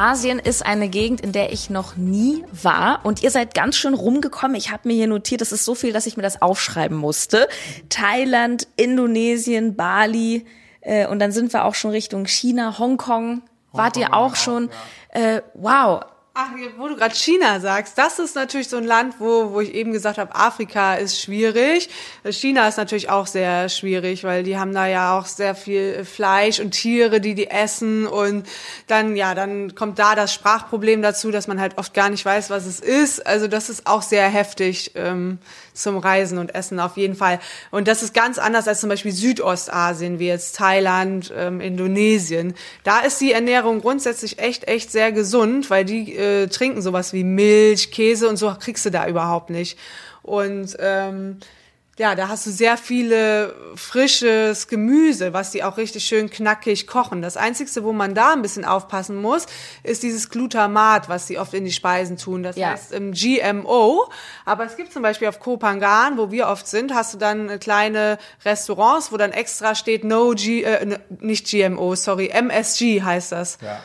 Asien ist eine Gegend, in der ich noch nie war. Und ihr seid ganz schön rumgekommen. Ich habe mir hier notiert, es ist so viel, dass ich mir das aufschreiben musste. Thailand, Indonesien, Bali. Äh, und dann sind wir auch schon Richtung China, Hongkong. Wart ihr auch schon? Äh, wow, Ach, wo du gerade China sagst, das ist natürlich so ein Land, wo, wo ich eben gesagt habe, Afrika ist schwierig. China ist natürlich auch sehr schwierig, weil die haben da ja auch sehr viel Fleisch und Tiere, die die essen und dann, ja, dann kommt da das Sprachproblem dazu, dass man halt oft gar nicht weiß, was es ist. Also das ist auch sehr heftig ähm, zum Reisen und Essen auf jeden Fall. Und das ist ganz anders als zum Beispiel Südostasien, wie jetzt Thailand, ähm, Indonesien. Da ist die Ernährung grundsätzlich echt, echt sehr gesund, weil die äh, trinken sowas wie Milch, Käse und so kriegst du da überhaupt nicht. Und ähm, ja, da hast du sehr viele frisches Gemüse, was die auch richtig schön knackig kochen. Das Einzige, wo man da ein bisschen aufpassen muss, ist dieses Glutamat, was sie oft in die Speisen tun. Das ja. heißt im GMO. Aber es gibt zum Beispiel auf Kopangan, wo wir oft sind, hast du dann kleine Restaurants, wo dann extra steht No G, äh, nicht GMO, sorry, MSG heißt das. Ja.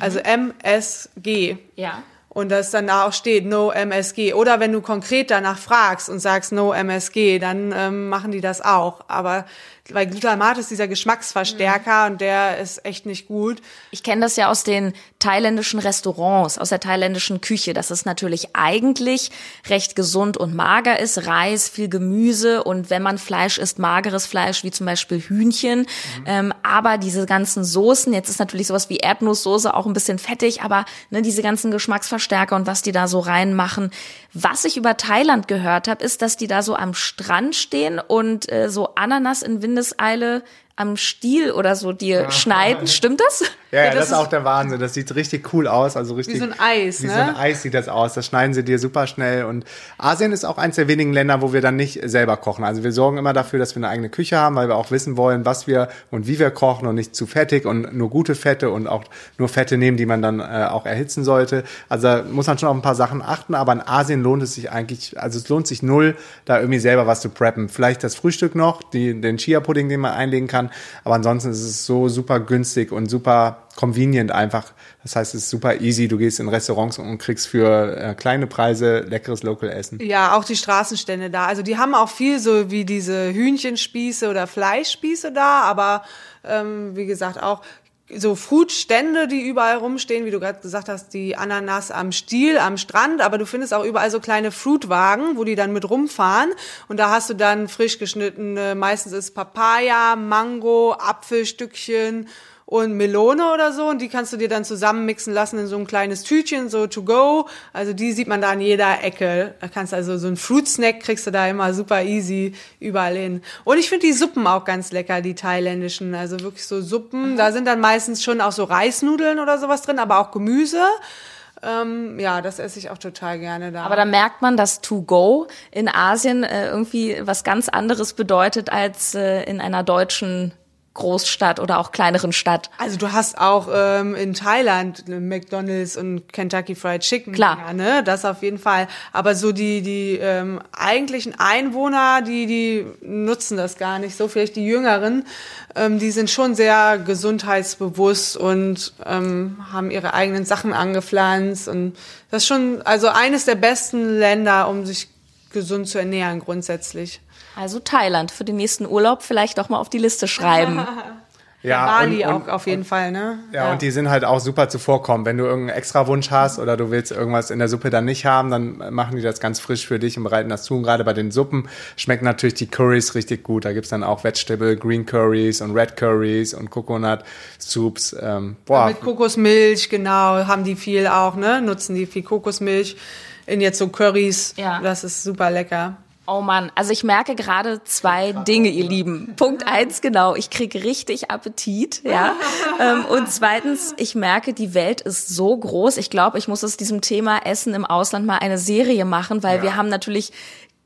Also MSG. Ja. Und das dann da auch steht, no MSG. Oder wenn du konkret danach fragst und sagst no MSG, dann ähm, machen die das auch. Aber weil Glutamat ist dieser Geschmacksverstärker mhm. und der ist echt nicht gut. Ich kenne das ja aus den thailändischen Restaurants, aus der thailändischen Küche, dass es natürlich eigentlich recht gesund und mager ist. Reis, viel Gemüse und wenn man Fleisch isst, mageres Fleisch, wie zum Beispiel Hühnchen. Mhm. Ähm, aber diese ganzen Soßen, jetzt ist natürlich sowas wie Erdnusssoße auch ein bisschen fettig, aber ne, diese ganzen Geschmacksverstärker und was die da so reinmachen. Was ich über Thailand gehört habe, ist, dass die da so am Strand stehen und äh, so Ananas in Wind Windeseile am Stiel oder so dir ja. schneiden. Stimmt das? Ja, ja, das, das ist auch der Wahnsinn. Das sieht richtig cool aus. Also richtig, wie so ein Eis, Wie ne? so ein Eis sieht das aus. Das schneiden sie dir super schnell. Und Asien ist auch eins der wenigen Länder, wo wir dann nicht selber kochen. Also wir sorgen immer dafür, dass wir eine eigene Küche haben, weil wir auch wissen wollen, was wir und wie wir kochen und nicht zu fettig und nur gute Fette und auch nur Fette nehmen, die man dann äh, auch erhitzen sollte. Also da muss man schon auf ein paar Sachen achten. Aber in Asien lohnt es sich eigentlich, also es lohnt sich null, da irgendwie selber was zu preppen. Vielleicht das Frühstück noch, die, den Chia-Pudding, den man einlegen kann. Aber ansonsten ist es so super günstig und super convenient einfach. Das heißt, es ist super easy. Du gehst in Restaurants und kriegst für äh, kleine Preise leckeres Local Essen. Ja, auch die Straßenstände da. Also die haben auch viel so wie diese Hühnchenspieße oder Fleischspieße da, aber ähm, wie gesagt auch so Foodstände, die überall rumstehen, wie du gerade gesagt hast, die Ananas am Stiel, am Strand, aber du findest auch überall so kleine Fruitwagen, wo die dann mit rumfahren. Und da hast du dann frisch geschnittene, meistens ist Papaya, Mango, Apfelstückchen und Melone oder so und die kannst du dir dann zusammenmixen lassen in so ein kleines Tütchen, so to go. Also die sieht man da an jeder Ecke. Da kannst du also so ein Fruit Snack kriegst du da immer super easy überall hin. Und ich finde die Suppen auch ganz lecker, die thailändischen. Also wirklich so Suppen. Da sind dann meistens schon auch so Reisnudeln oder sowas drin, aber auch Gemüse. Ähm, ja, das esse ich auch total gerne da. Aber da merkt man, dass To Go in Asien äh, irgendwie was ganz anderes bedeutet als äh, in einer deutschen Großstadt oder auch kleineren Stadt. Also du hast auch ähm, in Thailand McDonald's und Kentucky Fried Chicken. Klar. Ja, ne? Das auf jeden Fall. Aber so die, die ähm, eigentlichen Einwohner, die, die nutzen das gar nicht so. Vielleicht die Jüngeren, ähm, die sind schon sehr gesundheitsbewusst und ähm, haben ihre eigenen Sachen angepflanzt. Und das ist schon also eines der besten Länder, um sich gesund zu ernähren grundsätzlich. Also Thailand für den nächsten Urlaub vielleicht auch mal auf die Liste schreiben. Ja, Bali und, und, auch auf jeden und, Fall, ne? Ja, ja, und die sind halt auch super zuvorkommen. Wenn du irgendeinen extra Wunsch hast oder du willst irgendwas in der Suppe dann nicht haben, dann machen die das ganz frisch für dich und bereiten das zu. Und gerade bei den Suppen schmecken natürlich die Curries richtig gut. Da gibt's dann auch Vegetable, Green Curries und Red Curries und Coconut Soups. Ähm, boah. mit Kokosmilch, genau, haben die viel auch, ne? Nutzen die viel Kokosmilch in jetzt so Curries. Ja. Das ist super lecker. Oh Mann, also ich merke gerade zwei Dinge, ihr Lieben. Punkt eins, genau, ich kriege richtig Appetit, ja. Ähm, und zweitens, ich merke, die Welt ist so groß. Ich glaube, ich muss aus diesem Thema Essen im Ausland mal eine Serie machen, weil ja. wir haben natürlich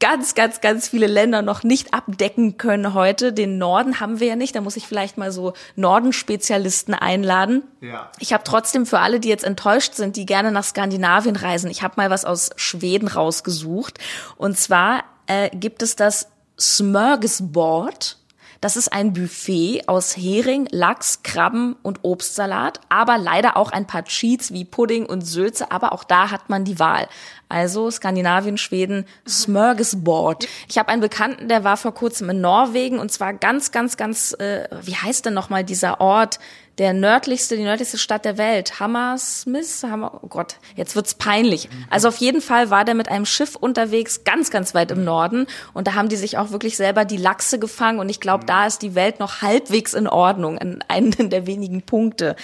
ganz, ganz, ganz viele Länder noch nicht abdecken können heute. Den Norden haben wir ja nicht. Da muss ich vielleicht mal so Nordenspezialisten einladen. Ja. Ich habe trotzdem für alle, die jetzt enttäuscht sind, die gerne nach Skandinavien reisen, ich habe mal was aus Schweden rausgesucht. Und zwar äh, gibt es das Smörgåsbord. Das ist ein Buffet aus Hering, Lachs, Krabben und Obstsalat, aber leider auch ein paar Cheats wie Pudding und Sülze, aber auch da hat man die Wahl. Also Skandinavien, Schweden, Smörgåsbord. Ich habe einen Bekannten, der war vor kurzem in Norwegen und zwar ganz, ganz, ganz, äh, wie heißt denn nochmal dieser Ort? Der nördlichste, die nördlichste Stadt der Welt, Hammersmith, Hammer, oh Gott, jetzt wird's peinlich. Also auf jeden Fall war der mit einem Schiff unterwegs, ganz, ganz weit im Norden und da haben die sich auch wirklich selber die Lachse gefangen und ich glaube, da ist die Welt noch halbwegs in Ordnung, in einem der wenigen Punkte.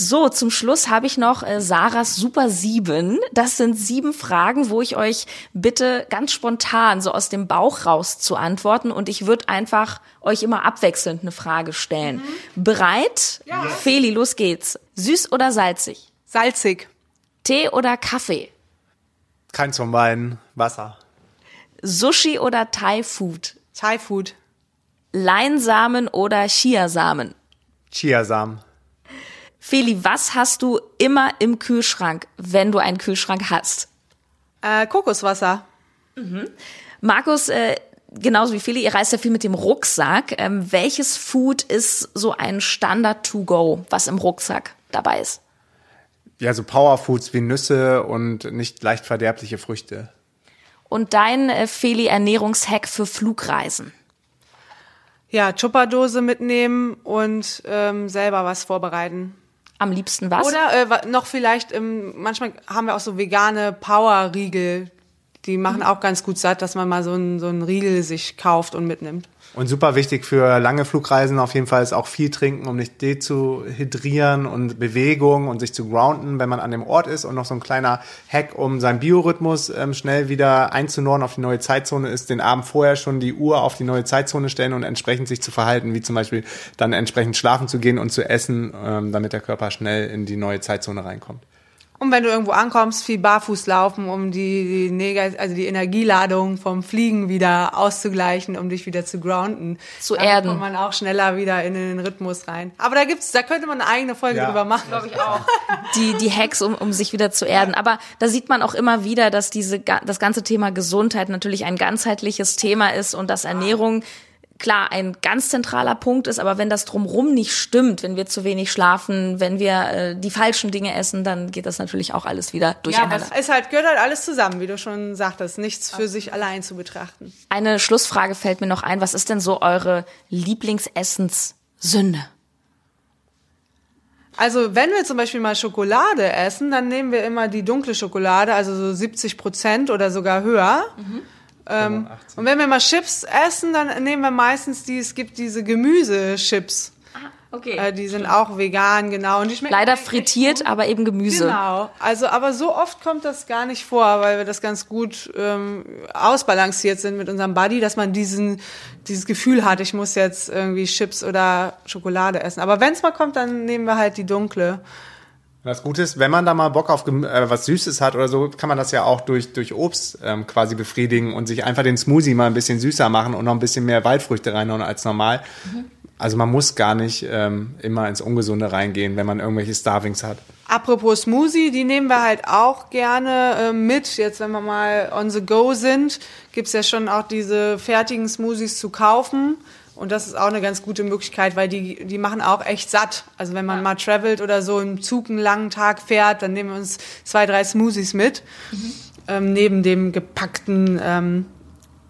So, zum Schluss habe ich noch äh, Sarahs Super Sieben. Das sind sieben Fragen, wo ich euch bitte ganz spontan so aus dem Bauch raus zu antworten und ich würde einfach euch immer abwechselnd eine Frage stellen. Mhm. Bereit? Ja. Feli, los geht's. Süß oder salzig? Salzig. Tee oder Kaffee? Keins von beiden. Wasser. Sushi oder Thai Food? Thai Food. Leinsamen oder Chiasamen? Chiasamen. Feli, was hast du immer im Kühlschrank, wenn du einen Kühlschrank hast? Äh, Kokoswasser. Mhm. Markus, äh, genauso wie Feli, ihr reist ja viel mit dem Rucksack. Ähm, welches Food ist so ein Standard to go, was im Rucksack dabei ist? Ja, so Powerfoods wie Nüsse und nicht leicht verderbliche Früchte. Und dein äh, Feli Ernährungshack für Flugreisen? Ja, Chupperdose mitnehmen und ähm, selber was vorbereiten. Am liebsten was? Oder äh, noch vielleicht, ähm, manchmal haben wir auch so vegane Power-Riegel. Die machen auch ganz gut satt, dass man mal so einen so einen Riegel sich kauft und mitnimmt. Und super wichtig für lange Flugreisen auf jeden Fall ist auch viel trinken, um nicht dezuhydrieren und Bewegung und sich zu grounden, wenn man an dem Ort ist. Und noch so ein kleiner Hack, um seinen Biorhythmus ähm, schnell wieder einzunorden auf die neue Zeitzone ist, den Abend vorher schon die Uhr auf die neue Zeitzone stellen und entsprechend sich zu verhalten, wie zum Beispiel dann entsprechend schlafen zu gehen und zu essen, ähm, damit der Körper schnell in die neue Zeitzone reinkommt. Und wenn du irgendwo ankommst, viel barfuß laufen, um die, die, also die Energieladung vom Fliegen wieder auszugleichen, um dich wieder zu grounden. Zu Dann erden. kommt man auch schneller wieder in den Rhythmus rein. Aber da gibt's, da könnte man eine eigene Folge ja. drüber machen, glaube ich auch. Die, die Hacks, um, um sich wieder zu erden. Aber da sieht man auch immer wieder, dass diese, das ganze Thema Gesundheit natürlich ein ganzheitliches Thema ist und dass Ernährung klar ein ganz zentraler Punkt ist, aber wenn das drumrum nicht stimmt, wenn wir zu wenig schlafen, wenn wir äh, die falschen Dinge essen, dann geht das natürlich auch alles wieder durcheinander. Ja, es halt, gehört halt alles zusammen, wie du schon sagtest, nichts für sich allein zu betrachten. Eine Schlussfrage fällt mir noch ein, was ist denn so eure Lieblingsessenssünde? Also wenn wir zum Beispiel mal Schokolade essen, dann nehmen wir immer die dunkle Schokolade, also so 70 Prozent oder sogar höher. Mhm ähm, und wenn wir mal Chips essen, dann nehmen wir meistens die, es gibt diese Gemüsechips. Ah, okay. Äh, die sind auch vegan, genau. Und die schmecken Leider frittiert, aber eben Gemüse. Genau. Also, aber so oft kommt das gar nicht vor, weil wir das ganz gut ähm, ausbalanciert sind mit unserem Buddy, dass man diesen, dieses Gefühl hat, ich muss jetzt irgendwie Chips oder Schokolade essen. Aber wenn es mal kommt, dann nehmen wir halt die dunkle. Das Gute ist, wenn man da mal Bock auf äh, was Süßes hat oder so, kann man das ja auch durch, durch Obst ähm, quasi befriedigen und sich einfach den Smoothie mal ein bisschen süßer machen und noch ein bisschen mehr Waldfrüchte reinhauen als normal. Mhm. Also man muss gar nicht ähm, immer ins Ungesunde reingehen, wenn man irgendwelche Starvings hat. Apropos Smoothie, die nehmen wir halt auch gerne äh, mit. Jetzt, wenn wir mal on the go sind, gibt's ja schon auch diese fertigen Smoothies zu kaufen. Und das ist auch eine ganz gute Möglichkeit, weil die, die machen auch echt satt. Also wenn man ja. mal travelt oder so im Zug einen langen Tag fährt, dann nehmen wir uns zwei, drei Smoothies mit. Mhm. Ähm, neben dem gepackten ähm,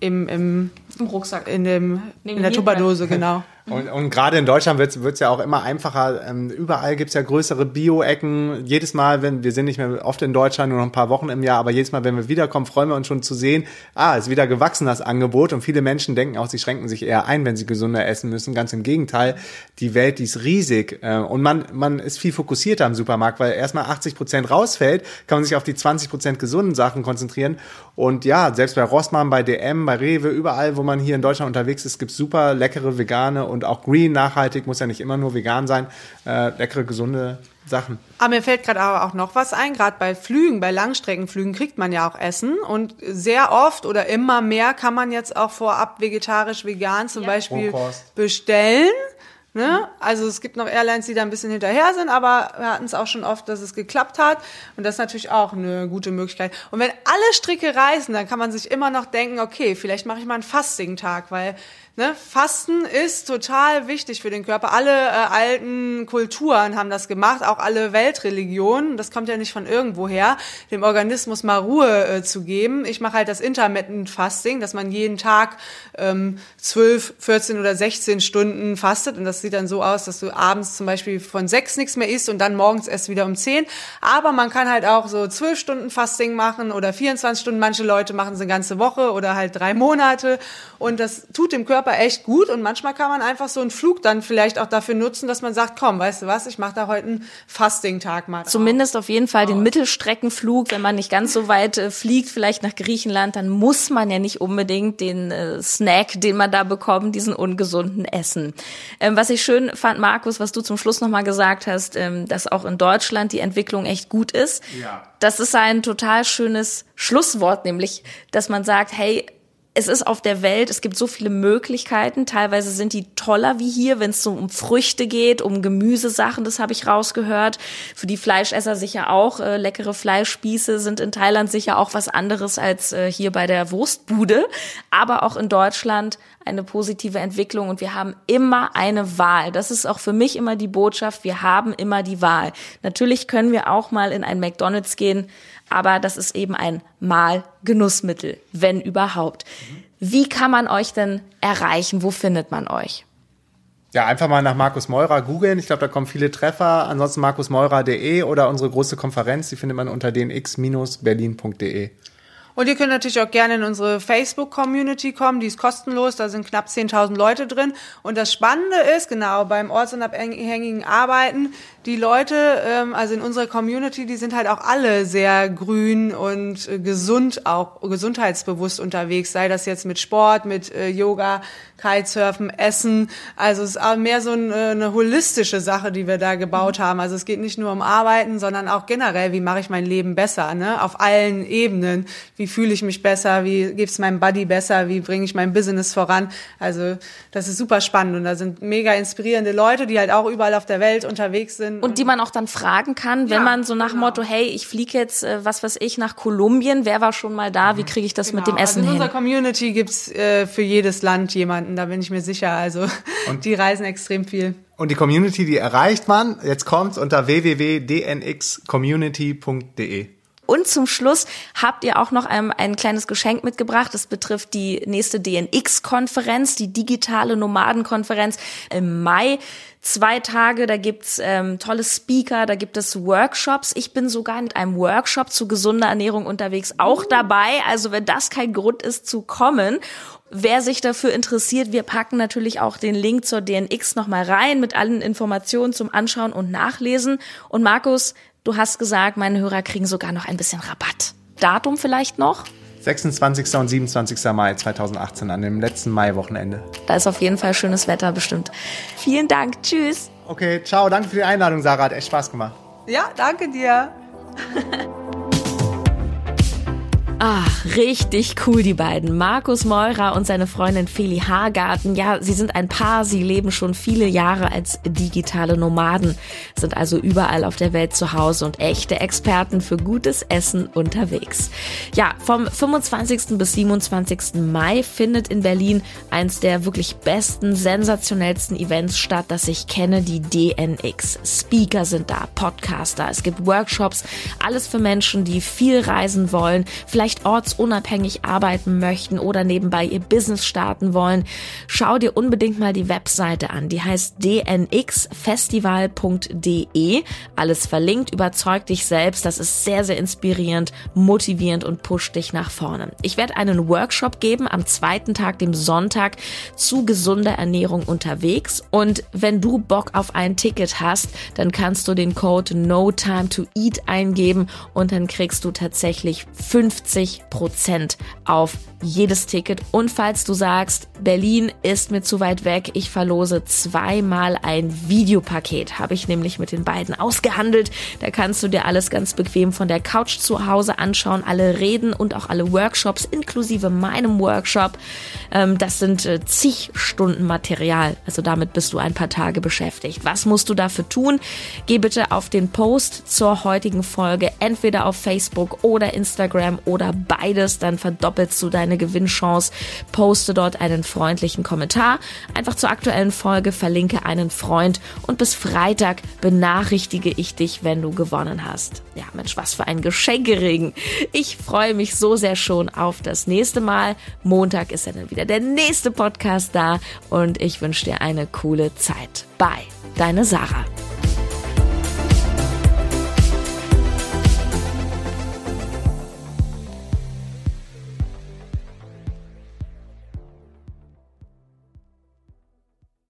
im, im, Im Rucksack. In, dem, in der Tupperdose, genau. Und, und gerade in Deutschland wird es ja auch immer einfacher. Ähm, überall gibt's ja größere Bio-Ecken. Jedes Mal, wenn wir sind nicht mehr oft in Deutschland, nur noch ein paar Wochen im Jahr, aber jedes Mal, wenn wir wiederkommen, freuen wir uns schon zu sehen, ah, ist wieder gewachsen das Angebot. Und viele Menschen denken auch, sie schränken sich eher ein, wenn sie gesünder essen müssen. Ganz im Gegenteil, die Welt, die ist riesig. Äh, und man, man ist viel fokussierter im Supermarkt, weil erstmal 80 Prozent rausfällt, kann man sich auf die 20 Prozent gesunden Sachen konzentrieren. Und ja, selbst bei Rossmann, bei DM, bei Rewe, überall, wo man hier in Deutschland unterwegs ist, gibt's super leckere vegane und und auch green, nachhaltig, muss ja nicht immer nur vegan sein. Äh, leckere, gesunde Sachen. Aber mir fällt gerade aber auch noch was ein. Gerade bei Flügen, bei Langstreckenflügen kriegt man ja auch Essen. Und sehr oft oder immer mehr kann man jetzt auch vorab vegetarisch, vegan zum ja. Beispiel Rohkost. bestellen. Ne? Also es gibt noch Airlines, die da ein bisschen hinterher sind, aber wir hatten es auch schon oft, dass es geklappt hat. Und das ist natürlich auch eine gute Möglichkeit. Und wenn alle Stricke reißen, dann kann man sich immer noch denken, okay, vielleicht mache ich mal einen Fasting-Tag, weil Ne? Fasten ist total wichtig für den Körper. Alle äh, alten Kulturen haben das gemacht, auch alle Weltreligionen. Das kommt ja nicht von irgendwoher, dem Organismus mal Ruhe äh, zu geben. Ich mache halt das Intermittent Fasting, dass man jeden Tag ähm, 12, 14 oder 16 Stunden fastet. Und das sieht dann so aus, dass du abends zum Beispiel von sechs nichts mehr isst und dann morgens erst wieder um 10. Aber man kann halt auch so 12 Stunden Fasting machen oder 24 Stunden. Manche Leute machen es eine ganze Woche oder halt drei Monate. Und das tut dem Körper Körper echt gut und manchmal kann man einfach so einen Flug dann vielleicht auch dafür nutzen, dass man sagt, komm, weißt du was, ich mache da heute einen Fasting-Tag mal. Zumindest auf jeden Fall den Mittelstreckenflug, wenn man nicht ganz so weit äh, fliegt, vielleicht nach Griechenland, dann muss man ja nicht unbedingt den äh, Snack, den man da bekommt, diesen ungesunden essen. Ähm, was ich schön fand, Markus, was du zum Schluss nochmal gesagt hast, ähm, dass auch in Deutschland die Entwicklung echt gut ist. Ja. Das ist ein total schönes Schlusswort, nämlich, dass man sagt, hey, es ist auf der Welt, es gibt so viele Möglichkeiten. Teilweise sind die toller wie hier, wenn es so um Früchte geht, um Gemüsesachen, das habe ich rausgehört. Für die Fleischesser sicher auch. Äh, leckere Fleischspieße sind in Thailand sicher auch was anderes als äh, hier bei der Wurstbude. Aber auch in Deutschland eine positive Entwicklung und wir haben immer eine Wahl. Das ist auch für mich immer die Botschaft. Wir haben immer die Wahl. Natürlich können wir auch mal in ein McDonald's gehen, aber das ist eben ein Mal-Genussmittel, wenn überhaupt. Wie kann man euch denn erreichen? Wo findet man euch? Ja, einfach mal nach Markus Meurer googeln. Ich glaube, da kommen viele Treffer. Ansonsten markusmeurer.de oder unsere große Konferenz, die findet man unter dnx-berlin.de. Und ihr könnt natürlich auch gerne in unsere Facebook-Community kommen, die ist kostenlos, da sind knapp 10.000 Leute drin. Und das Spannende ist, genau, beim ortsunabhängigen Arbeiten, die Leute, ähm, also in unserer Community, die sind halt auch alle sehr grün und äh, gesund, auch gesundheitsbewusst unterwegs, sei das jetzt mit Sport, mit äh, Yoga, Kitesurfen, Essen. Also es ist auch mehr so ein, äh, eine holistische Sache, die wir da gebaut haben. Also es geht nicht nur um Arbeiten, sondern auch generell, wie mache ich mein Leben besser, ne? Auf allen Ebenen. Wie fühle ich mich besser? Wie geht's meinem Buddy besser? Wie bringe ich mein Business voran? Also das ist super spannend und da sind mega inspirierende Leute, die halt auch überall auf der Welt unterwegs sind. Und, und die man auch dann fragen kann, wenn ja, man so nach genau. Motto, hey, ich fliege jetzt, äh, was weiß ich, nach Kolumbien, wer war schon mal da? Wie kriege ich das genau. mit dem Essen also in hin? In unserer Community gibt's äh, für jedes Land jemanden, da bin ich mir sicher. Also und die reisen extrem viel. Und die Community, die erreicht man, jetzt kommt's unter www.dnxcommunity.de. Und zum Schluss habt ihr auch noch ein, ein kleines Geschenk mitgebracht. Das betrifft die nächste DNX-Konferenz, die digitale Nomadenkonferenz im Mai zwei Tage, da gibt's ähm, tolle Speaker, da gibt es Workshops. Ich bin sogar mit einem Workshop zu gesunder Ernährung unterwegs auch dabei. Also wenn das kein Grund ist zu kommen. Wer sich dafür interessiert, wir packen natürlich auch den Link zur DNX nochmal rein mit allen Informationen zum Anschauen und Nachlesen. Und Markus, Du hast gesagt, meine Hörer kriegen sogar noch ein bisschen Rabatt. Datum vielleicht noch? 26. und 27. Mai 2018, an dem letzten Mai-Wochenende. Da ist auf jeden Fall schönes Wetter bestimmt. Vielen Dank. Tschüss. Okay, ciao. Danke für die Einladung, Sarah. Hat echt Spaß gemacht. Ja, danke dir. Ach, richtig cool, die beiden. Markus Meurer und seine Freundin Feli Haargarten. Ja, sie sind ein Paar, sie leben schon viele Jahre als digitale Nomaden, sind also überall auf der Welt zu Hause und echte Experten für gutes Essen unterwegs. Ja, vom 25. bis 27. Mai findet in Berlin eins der wirklich besten, sensationellsten Events statt, das ich kenne, die DNX. Speaker sind da, Podcaster, es gibt Workshops, alles für Menschen, die viel reisen wollen, vielleicht vielleicht ortsunabhängig arbeiten möchten oder nebenbei ihr Business starten wollen, schau dir unbedingt mal die Webseite an. Die heißt dnxfestival.de. Alles verlinkt, überzeug dich selbst. Das ist sehr, sehr inspirierend, motivierend und pusht dich nach vorne. Ich werde einen Workshop geben am zweiten Tag, dem Sonntag, zu gesunder Ernährung unterwegs. Und wenn du Bock auf ein Ticket hast, dann kannst du den Code No Time to Eat eingeben und dann kriegst du tatsächlich 15 20 Prozent auf jedes Ticket. Und falls du sagst, Berlin ist mir zu weit weg, ich verlose zweimal ein Videopaket. Habe ich nämlich mit den beiden ausgehandelt. Da kannst du dir alles ganz bequem von der Couch zu Hause anschauen. Alle Reden und auch alle Workshops inklusive meinem Workshop. Ähm, das sind äh, zig Stunden Material. Also damit bist du ein paar Tage beschäftigt. Was musst du dafür tun? Geh bitte auf den Post zur heutigen Folge entweder auf Facebook oder Instagram oder beides. Dann verdoppelst du deine Gewinnchance. Poste dort einen freundlichen Kommentar. Einfach zur aktuellen Folge verlinke einen Freund und bis Freitag benachrichtige ich dich, wenn du gewonnen hast. Ja, Mensch, was für ein Geschenkeregen. Ich freue mich so sehr schon auf das nächste Mal. Montag ist ja dann wieder der nächste Podcast da und ich wünsche dir eine coole Zeit. Bye, deine Sarah.